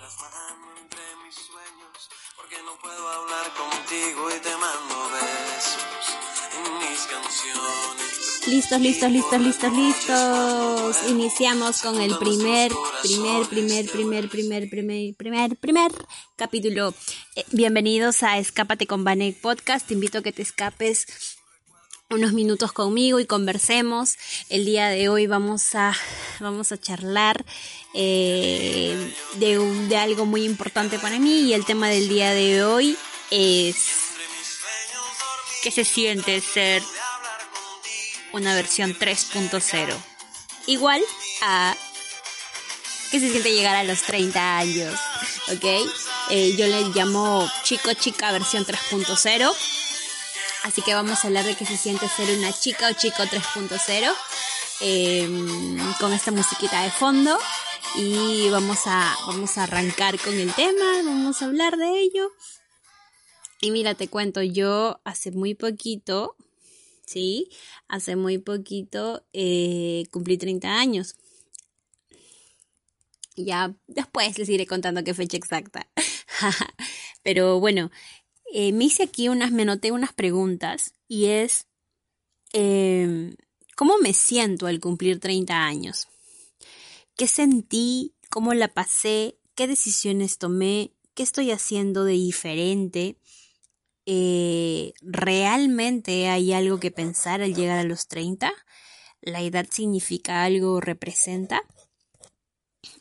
las mano entre mis sueños, porque no puedo hablar contigo y te mando besos en mis canciones. Listos, listos, listos, listos, listos. Iniciamos con el primer, primer, primer, primer, primer, primer, primer, primer capítulo. Eh, bienvenidos a Escápate con Vanek Podcast. Te invito a que te escapes unos minutos conmigo y conversemos. El día de hoy vamos a, vamos a charlar eh, de, un- de algo muy importante para mí y el tema del día de hoy es ¿qué se siente ser una versión 3.0? Igual a ¿qué se siente llegar a los 30 años? ¿Ok? Eh, yo le llamo chico chica versión 3.0. Así que vamos a hablar de qué se siente ser una chica o chico 3.0 eh, con esta musiquita de fondo y vamos a, vamos a arrancar con el tema, vamos a hablar de ello. Y mira, te cuento, yo hace muy poquito, sí, hace muy poquito eh, cumplí 30 años. Ya después les iré contando qué fecha exacta. Pero bueno, eh, me hice aquí unas, me anoté unas preguntas y es, eh, ¿cómo me siento al cumplir 30 años? ¿Qué sentí? ¿Cómo la pasé? ¿Qué decisiones tomé? ¿Qué estoy haciendo de diferente? Eh, ¿Realmente hay algo que pensar al llegar a los 30? ¿La edad significa algo, representa?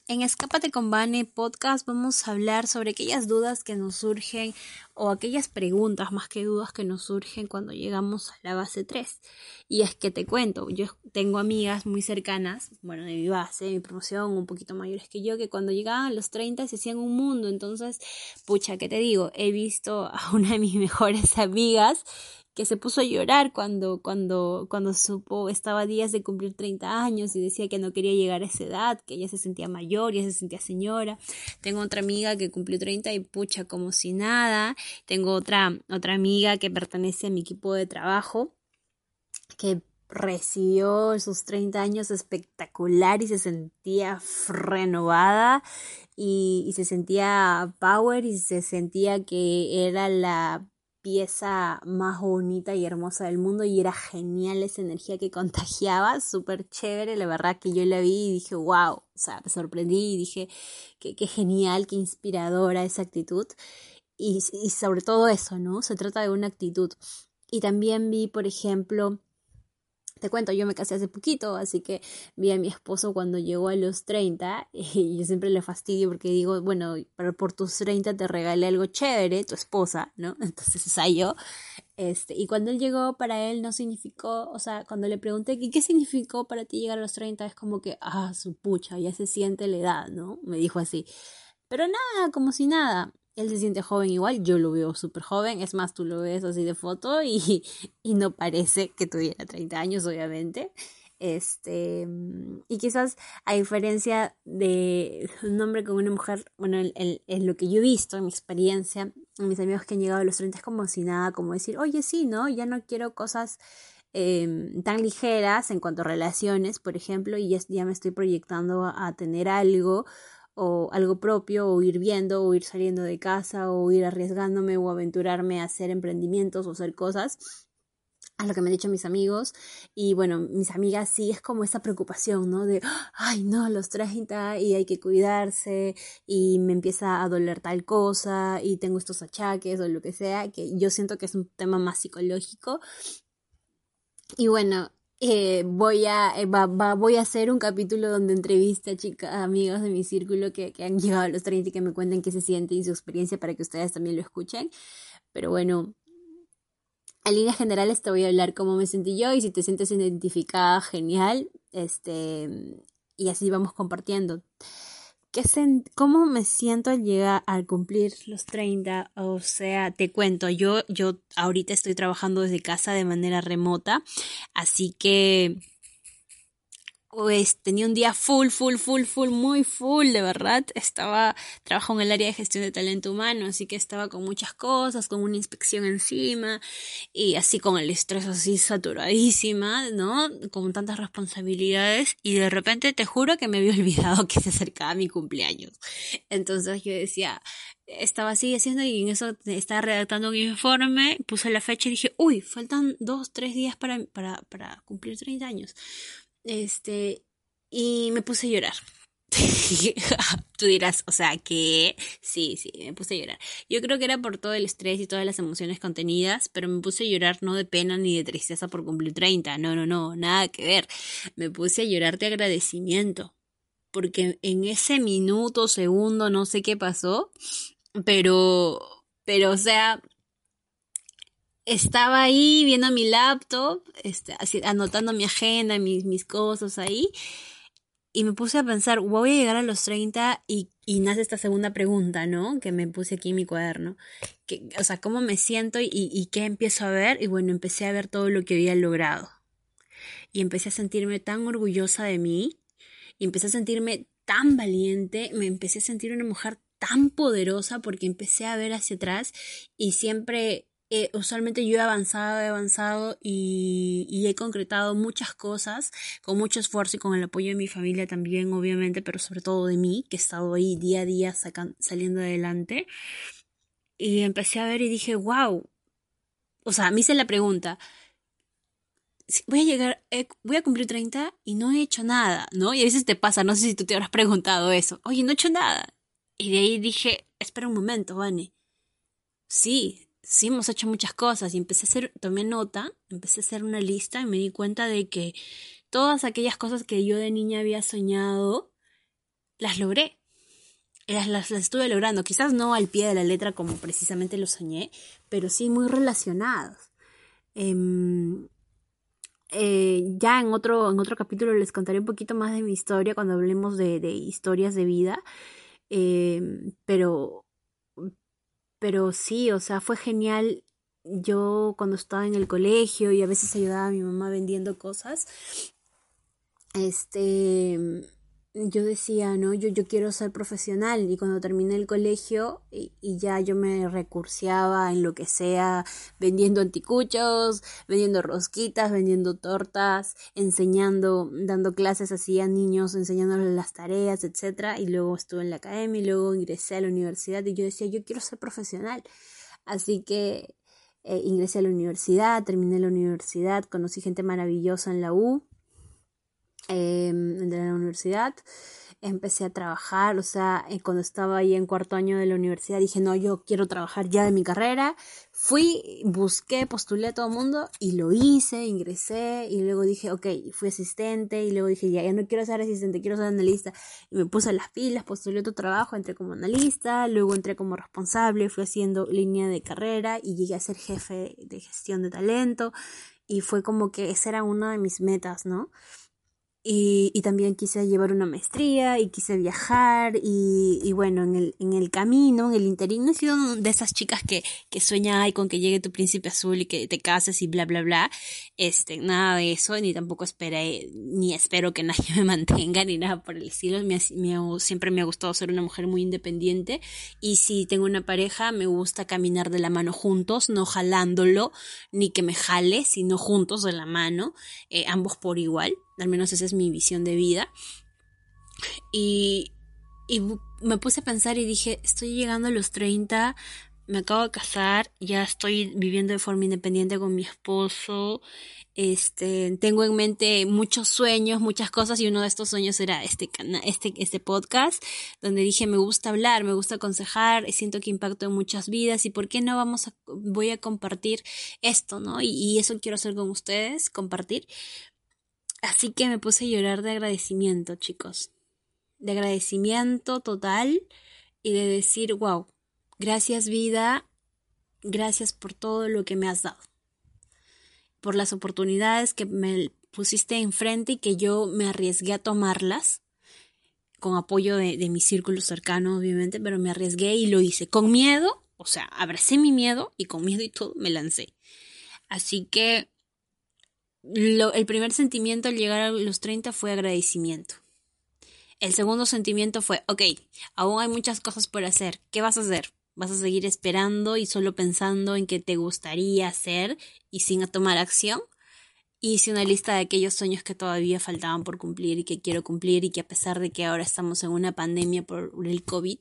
En Escápate con Vane podcast vamos a hablar sobre aquellas dudas que nos surgen o aquellas preguntas más que dudas que nos surgen cuando llegamos a la base 3. Y es que te cuento, yo tengo amigas muy cercanas, bueno, de mi base, de mi promoción, un poquito mayores que yo, que cuando llegaban a los 30 se hacían un mundo. Entonces, pucha, ¿qué te digo? He visto a una de mis mejores amigas que se puso a llorar cuando, cuando, cuando supo, estaba días de cumplir 30 años y decía que no quería llegar a esa edad, que ella se sentía mayor, ya se sentía señora. Tengo otra amiga que cumplió 30 y pucha, como si nada. Tengo otra, otra amiga que pertenece a mi equipo de trabajo, que recibió sus 30 años espectacular y se sentía renovada y, y se sentía power y se sentía que era la pieza más bonita y hermosa del mundo y era genial esa energía que contagiaba, súper chévere, la verdad que yo la vi y dije, wow, o sea, me sorprendí y dije, qué, genial, qué inspiradora esa actitud y, y sobre todo eso, ¿no? Se trata de una actitud. Y también vi, por ejemplo, te cuento, yo me casé hace poquito, así que vi a mi esposo cuando llegó a los 30 y yo siempre le fastidio porque digo, bueno, pero por tus 30 te regalé algo chévere, tu esposa, ¿no? Entonces, o sea, yo, este, y cuando él llegó, para él no significó, o sea, cuando le pregunté qué significó para ti llegar a los 30, es como que, ah, su pucha, ya se siente la edad, ¿no? Me dijo así. Pero nada, como si nada. Él se siente joven igual, yo lo veo súper joven, es más, tú lo ves así de foto y, y no parece que tuviera 30 años, obviamente. Este, y quizás a diferencia de un hombre con una mujer, bueno, en, en, en lo que yo he visto, en mi experiencia, en mis amigos que han llegado a los 30 es como si nada, como decir, oye, sí, ¿no? Ya no quiero cosas eh, tan ligeras en cuanto a relaciones, por ejemplo, y ya, ya me estoy proyectando a tener algo o algo propio, o ir viendo, o ir saliendo de casa, o ir arriesgándome, o aventurarme a hacer emprendimientos o hacer cosas, a lo que me han dicho mis amigos. Y bueno, mis amigas sí es como esa preocupación, ¿no? De, ay, no, los 30 y hay que cuidarse, y me empieza a doler tal cosa, y tengo estos achaques, o lo que sea, que yo siento que es un tema más psicológico. Y bueno, eh, voy a eh, va, va, voy a hacer un capítulo donde entreviste a chicas, amigos de mi círculo que, que, han llegado a los 30 y que me cuenten qué se siente y su experiencia para que ustedes también lo escuchen. Pero bueno, en líneas generales te voy a hablar cómo me sentí yo y si te sientes identificada, genial. Este, y así vamos compartiendo. ¿Qué ¿Cómo me siento al llegar al cumplir los 30? O sea, te cuento, yo, yo ahorita estoy trabajando desde casa de manera remota, así que pues tenía un día full, full, full, full, muy full, de verdad. Estaba, trabajo en el área de gestión de talento humano, así que estaba con muchas cosas, con una inspección encima, y así con el estrés así saturadísima, ¿no? Con tantas responsabilidades, y de repente te juro que me había olvidado que se acercaba mi cumpleaños. Entonces yo decía, estaba así haciendo y en eso estaba redactando un informe, puse la fecha y dije, uy, faltan dos, tres días para, para, para cumplir 30 años. Este, y me puse a llorar. Tú dirás, o sea, que sí, sí, me puse a llorar. Yo creo que era por todo el estrés y todas las emociones contenidas, pero me puse a llorar no de pena ni de tristeza por cumplir 30, no, no, no, nada que ver. Me puse a llorar de agradecimiento, porque en ese minuto, segundo, no sé qué pasó, pero, pero, o sea, estaba ahí viendo mi laptop, este, anotando mi agenda, mis, mis cosas ahí, y me puse a pensar, voy a llegar a los 30 y, y nace esta segunda pregunta, ¿no? Que me puse aquí en mi cuaderno. Que, o sea, ¿cómo me siento y, y qué empiezo a ver? Y bueno, empecé a ver todo lo que había logrado. Y empecé a sentirme tan orgullosa de mí, y empecé a sentirme tan valiente, me empecé a sentir una mujer tan poderosa porque empecé a ver hacia atrás y siempre eh, usualmente yo he avanzado, he avanzado y, he concretado muchas cosas con mucho esfuerzo y con el apoyo de mi familia también, obviamente, pero sobre todo de mí, que he estado ahí día a día saliendo adelante. Y empecé a ver y dije, wow. O sea, me hice la pregunta, voy a llegar, eh, voy a cumplir 30 y no he hecho nada, ¿no? Y a veces te pasa, no sé si tú te habrás preguntado eso, oye, no he hecho nada. Y de ahí dije, espera un momento, Vane. Sí, sí hemos hecho muchas cosas y empecé a hacer, tomé nota, empecé a hacer una lista y me di cuenta de que todas aquellas cosas que yo de niña había soñado, las logré. Las, las, estuve logrando, quizás no al pie de la letra como precisamente lo soñé, pero sí muy relacionados. Em, eh, ya en otro, en otro capítulo les contaré un poquito más de mi historia cuando hablemos de, de historias de vida. Em, pero pero sí, o sea, fue genial. Yo cuando estaba en el colegio y a veces ayudaba a mi mamá vendiendo cosas, este, yo decía, ¿no? Yo, yo quiero ser profesional y cuando terminé el colegio y, ya yo me recurseaba en lo que sea, vendiendo anticuchos, vendiendo rosquitas, vendiendo tortas, enseñando, dando clases así a niños, enseñándoles las tareas, etcétera, y luego estuve en la academia y luego ingresé a la universidad y yo decía, yo quiero ser profesional. Así que eh, ingresé a la universidad, terminé la universidad, conocí gente maravillosa en la U eh, de la universidad empecé a trabajar, o sea, eh, cuando estaba ahí en cuarto año de la universidad dije, no, yo quiero trabajar ya de mi carrera. Fui, busqué, postulé a todo el mundo y lo hice, ingresé y luego dije, ok, fui asistente y luego dije, ya, ya no quiero ser asistente, quiero ser analista. Y me puse las pilas, postulé otro trabajo, entré como analista, luego entré como responsable, fui haciendo línea de carrera y llegué a ser jefe de gestión de talento y fue como que esa era una de mis metas, ¿no? Y, también quise llevar una maestría y quise viajar y, bueno, en el, en el camino, en el interín, no he sido de esas chicas que, que sueña con que llegue tu príncipe azul y que te cases y bla, bla, bla. Este, nada de eso, ni tampoco esperé, ni espero que nadie me mantenga, ni nada por el estilo. Me, siempre me ha gustado ser una mujer muy independiente y si tengo una pareja, me gusta caminar de la mano juntos, no jalándolo, ni que me jale, sino juntos de la mano, eh, ambos por igual al menos esa es mi visión de vida. Y, y me puse a pensar y dije, estoy llegando a los 30, me acabo de casar, ya estoy viviendo de forma independiente con mi esposo, este, tengo en mente muchos sueños, muchas cosas y uno de estos sueños era este este, este podcast donde dije me gusta hablar, me gusta aconsejar, siento que impacto en muchas vidas y por qué no vamos a, voy a compartir esto, ¿no? Y, y eso quiero hacer con ustedes, compartir. Así que me puse a llorar de agradecimiento, chicos. De agradecimiento total y de decir, wow, gracias vida, gracias por todo lo que me has dado. Por las oportunidades que me pusiste enfrente y que yo me arriesgué a tomarlas con apoyo de, de mi círculo cercano, obviamente, pero me arriesgué y lo hice con miedo, o sea, abracé mi miedo y con miedo y todo me lancé. Así que el primer sentimiento al llegar a los 30 fue agradecimiento. El segundo sentimiento fue, ok, aún hay muchas cosas por hacer. ¿Qué vas a hacer? ¿Vas a seguir esperando y solo pensando en qué te gustaría hacer y sin tomar acción? Hice una lista de aquellos sueños que todavía faltaban por cumplir y que quiero cumplir y que a pesar de que ahora estamos en una pandemia por el COVID,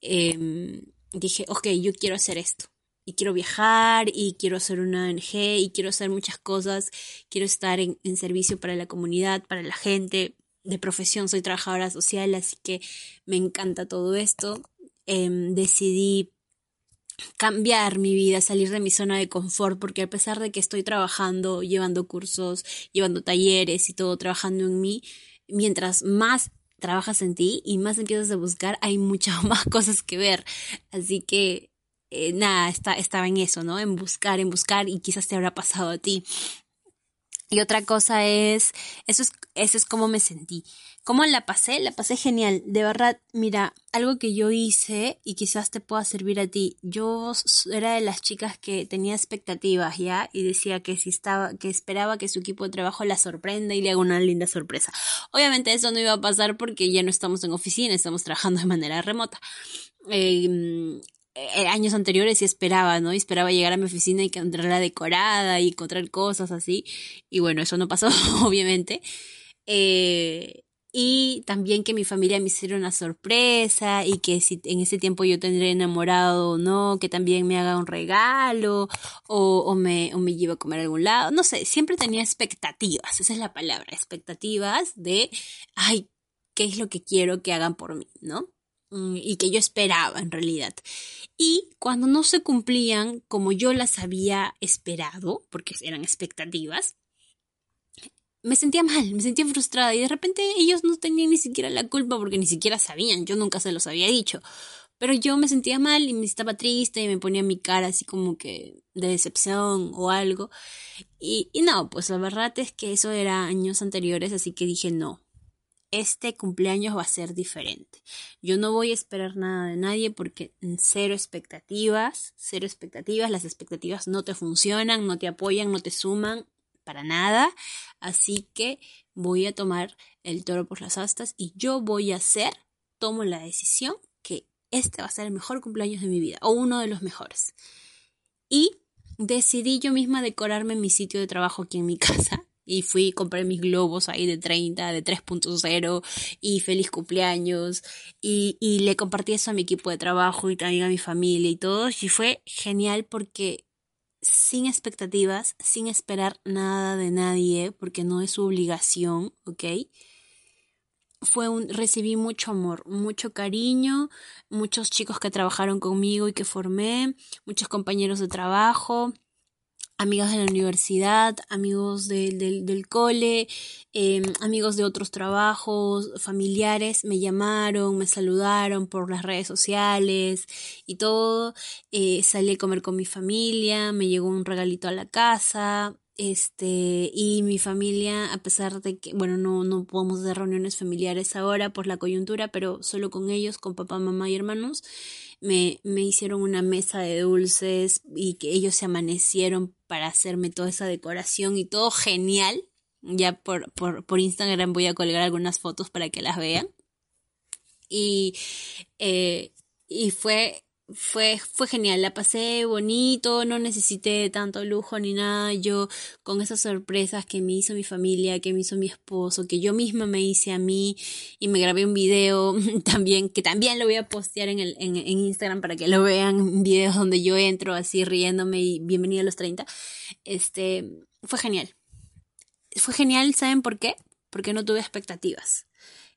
em, dije, ok, yo quiero hacer esto y quiero viajar y quiero hacer una ONG y quiero hacer muchas cosas, quiero estar en, servicio para la comunidad, para la gente. De profesión soy trabajadora social, así que me encanta todo esto. Em, decidí cambiar mi vida, salir de mi zona de confort, porque a pesar de que estoy trabajando, llevando cursos, llevando talleres y todo, trabajando en mí, mientras más trabajas en ti y más empiezas a buscar, hay muchas más cosas que ver. Así que eh, nada, está, estaba en eso, ¿no? En buscar, en buscar y quizás te habrá pasado a ti. Y otra cosa es, eso es, eso es cómo me sentí. ¿Cómo la pasé? La pasé genial. De verdad, mira, algo que yo hice y quizás te pueda servir a ti. Yo era de las chicas que tenía expectativas, ¿ya? Y decía que si estaba, que esperaba que su equipo de trabajo la sorprenda y le haga una linda sorpresa. Obviamente eso no iba a pasar porque ya no estamos en oficina, estamos trabajando de manera remota. Eh, años anteriores y esperaba, ¿no? Esperaba llegar a mi oficina y encontrarla decorada y encontrar cosas así. Y bueno, eso no pasó, obviamente. Eh, y también que mi familia me hiciera una sorpresa y que si en ese tiempo yo tendré enamorado o no, que también me haga un regalo o, o, me, o me lleve a comer a algún lado. No sé, siempre tenía expectativas, esa es la palabra, expectativas de, ay, ¿qué es lo que quiero que hagan por mí, ¿no? Mm, y que yo esperaba en realidad. Y cuando no se cumplían como yo las había esperado, porque eran expectativas, me sentía mal, me sentía frustrada y de repente ellos no tenían ni siquiera la culpa porque ni siquiera sabían, yo nunca se los había dicho. Pero yo me sentía mal y me estaba triste y me ponía mi cara así como que de decepción o algo. Y, y no, pues la verdad es que eso era años anteriores, así que dije no, este cumpleaños va a ser diferente. Yo no voy a esperar nada de nadie porque cero expectativas, cero expectativas, las expectativas no te funcionan, no te apoyan, no te suman para nada. Así que voy a tomar el toro por las astas y yo voy a hacer, tomo la decisión que este va a ser el mejor cumpleaños de mi vida o uno de los mejores. Y decidí yo misma decorarme mi sitio de trabajo aquí en mi casa y fui compré mis globos ahí de 30, de 3.0 y feliz cumpleaños y, y le compartí eso a mi equipo de trabajo y también a mi familia y todo y fue genial porque sin expectativas, sin esperar nada de nadie porque no es su obligación, ¿ok? Fue un, recibí mucho amor, mucho cariño, muchos chicos que trabajaron conmigo y que formé, muchos compañeros de trabajo, amigas de la universidad, amigos del cole, em, amigos de otros trabajos, familiares, me llamaron, me saludaron por las redes sociales y todo. Eh, salí a comer con mi familia, me llegó un regalito a la casa. Este, y mi familia, a pesar de que, bueno, no, no podemos hacer reuniones familiares ahora por la coyuntura, pero solo con ellos, con papá, mamá y hermanos, me, me hicieron una mesa de dulces y que ellos se amanecieron para hacerme toda esa decoración y todo genial. Ya por, por, por Instagram voy a colgar algunas fotos para que las vean. Y, eh, y fue fue, fue genial, la pasé bonito, no necesité tanto lujo ni nada, yo con esas sorpresas que me hizo mi familia, que me hizo mi esposo, que yo misma me hice a mí y me grabé un video también, que también lo voy a postear en, el, en, en Instagram para que lo vean, videos donde yo entro así riéndome y bienvenida a los 30, este, fue genial. Fue genial, ¿saben por qué? Porque no tuve expectativas.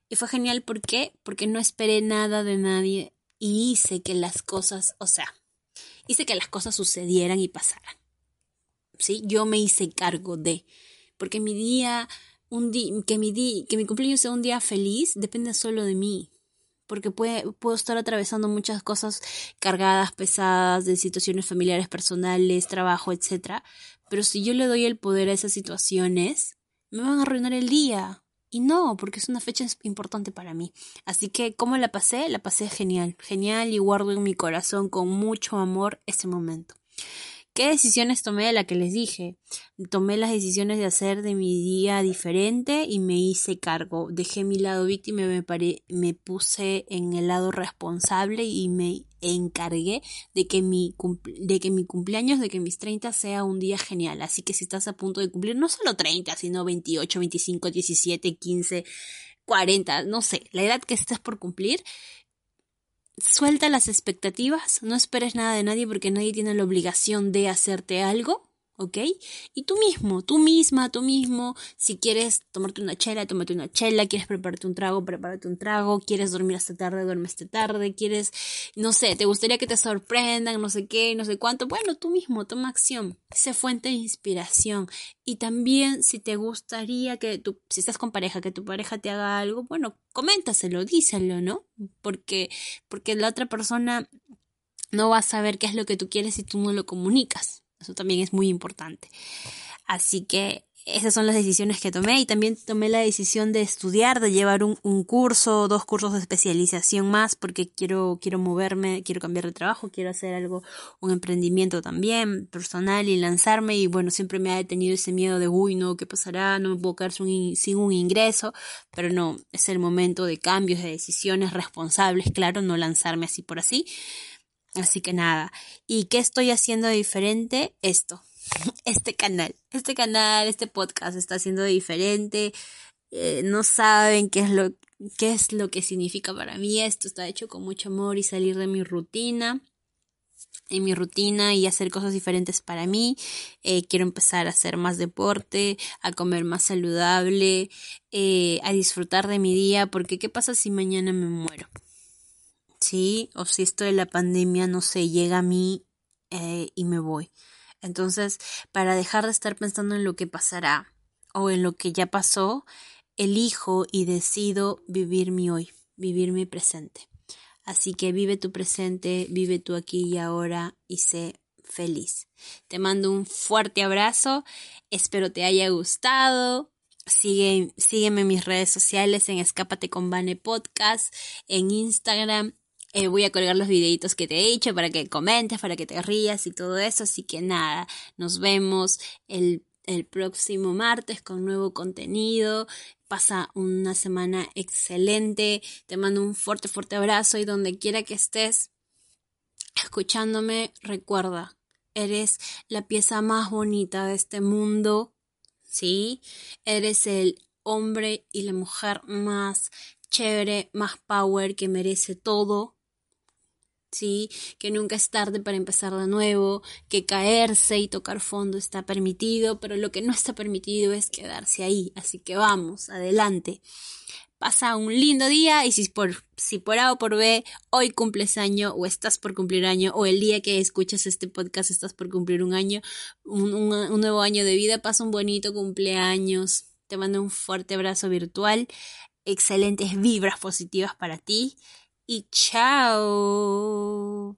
Y fue genial, ¿por qué? Porque no esperé nada de nadie y hice que las cosas, o sea, hice que las cosas sucedieran y pasaran. ¿Sí? Yo me hice cargo de, porque mi día, un día, que mi día, que mi cumpleaños sea un día feliz, depende solo de mí. Porque puede, puedo estar atravesando muchas cosas cargadas, pesadas, de situaciones familiares, personales, trabajo, etc. Pero si yo le doy el poder a esas situaciones, me van a arruinar el día. Y no, porque es una fecha importante para mí. Así que, ¿cómo la pasé? La pasé genial, genial y guardo en mi corazón con mucho amor ese momento. ¿Qué decisiones tomé de la que les dije? Tomé las decisiones de hacer de mi día diferente y me hice cargo. Dejé mi lado víctima y me, me puse en el lado responsable y me encargué de que, mi de que mi cumpleaños, de que mis 30 sea un día genial. Así que si estás a punto de cumplir no solo 30, sino 28, 25, 17, 15, 40, no sé, la edad que estés por cumplir, suelta las expectativas, no esperes nada de nadie porque nadie tiene la obligación de hacerte algo ¿ok? Y tú mismo, tú misma, tú mismo, si quieres tomarte una chela, tómate una chela, quieres prepararte un trago, prepárate un trago, quieres dormir hasta tarde, duerme hasta tarde, quieres, no sé, te gustaría que te sorprendan, no sé qué, no sé cuánto, bueno, tú mismo, toma acción, sé fuente de inspiración. Y también si te gustaría que tú, si estás con pareja, que tu pareja te haga algo, bueno, coméntaselo, díselo, ¿no? Porque, porque la otra persona no va a saber qué es lo que tú quieres si tú no lo comunicas. Eso también es muy importante. Así que esas son las decisiones que tomé y también tomé la decisión de estudiar, de llevar un, un, curso, dos cursos de especialización más porque quiero, quiero moverme, quiero cambiar de trabajo, quiero hacer algo, un emprendimiento también personal y lanzarme y bueno, siempre me ha detenido ese miedo de uy, no, ¿qué pasará? No me puedo quedar sin, sin un ingreso, pero no, es el momento de cambios, de decisiones responsables, claro, no lanzarme así por así. Así que nada. ¿Y qué estoy haciendo diferente? Esto. Este canal. Este canal, este podcast está haciendo diferente. Eh, no saben qué es lo qué es lo que significa para mí esto. Está hecho con mucho amor y salir de mi rutina. En mi rutina y hacer cosas diferentes para mí. Eh, quiero empezar a hacer más deporte, a comer más saludable, eh, a disfrutar de mi día, porque ¿qué pasa si mañana me muero? ¿Sí? O si esto de la pandemia, no sé, llega a mí eh, y me voy. Entonces, para dejar de estar pensando en lo que pasará o en lo que ya pasó, elijo y decido vivir mi hoy, vivir mi presente. Así que vive tu presente, vive tu aquí y ahora y sé feliz. Te mando un fuerte abrazo, espero te haya gustado. Sigue, sígueme en mis redes sociales en Escápate con Vane Podcast, en Instagram eh, voy a colgar los videitos que te he dicho para que comentes, para que te rías y todo eso. Así que nada, nos vemos el, el próximo martes con nuevo contenido. Pasa una semana excelente. Te mando un fuerte, fuerte abrazo y donde quiera que estés escuchándome, recuerda, eres la pieza más bonita de este mundo. ¿Sí? Eres el hombre y la mujer más chévere, más power que merece todo ¿sí? Que nunca es tarde para empezar de nuevo, que caerse y tocar fondo está permitido, pero lo que no está permitido es quedarse ahí. Así que vamos, adelante. Pasa un lindo día y si por, si por A o por B hoy cumples año o estás por cumplir año o el día que escuchas este podcast estás por cumplir un año, un, un nuevo año de vida, pasa un bonito cumpleaños. Te mando un fuerte abrazo virtual, excelentes vibras positivas para ti y chao.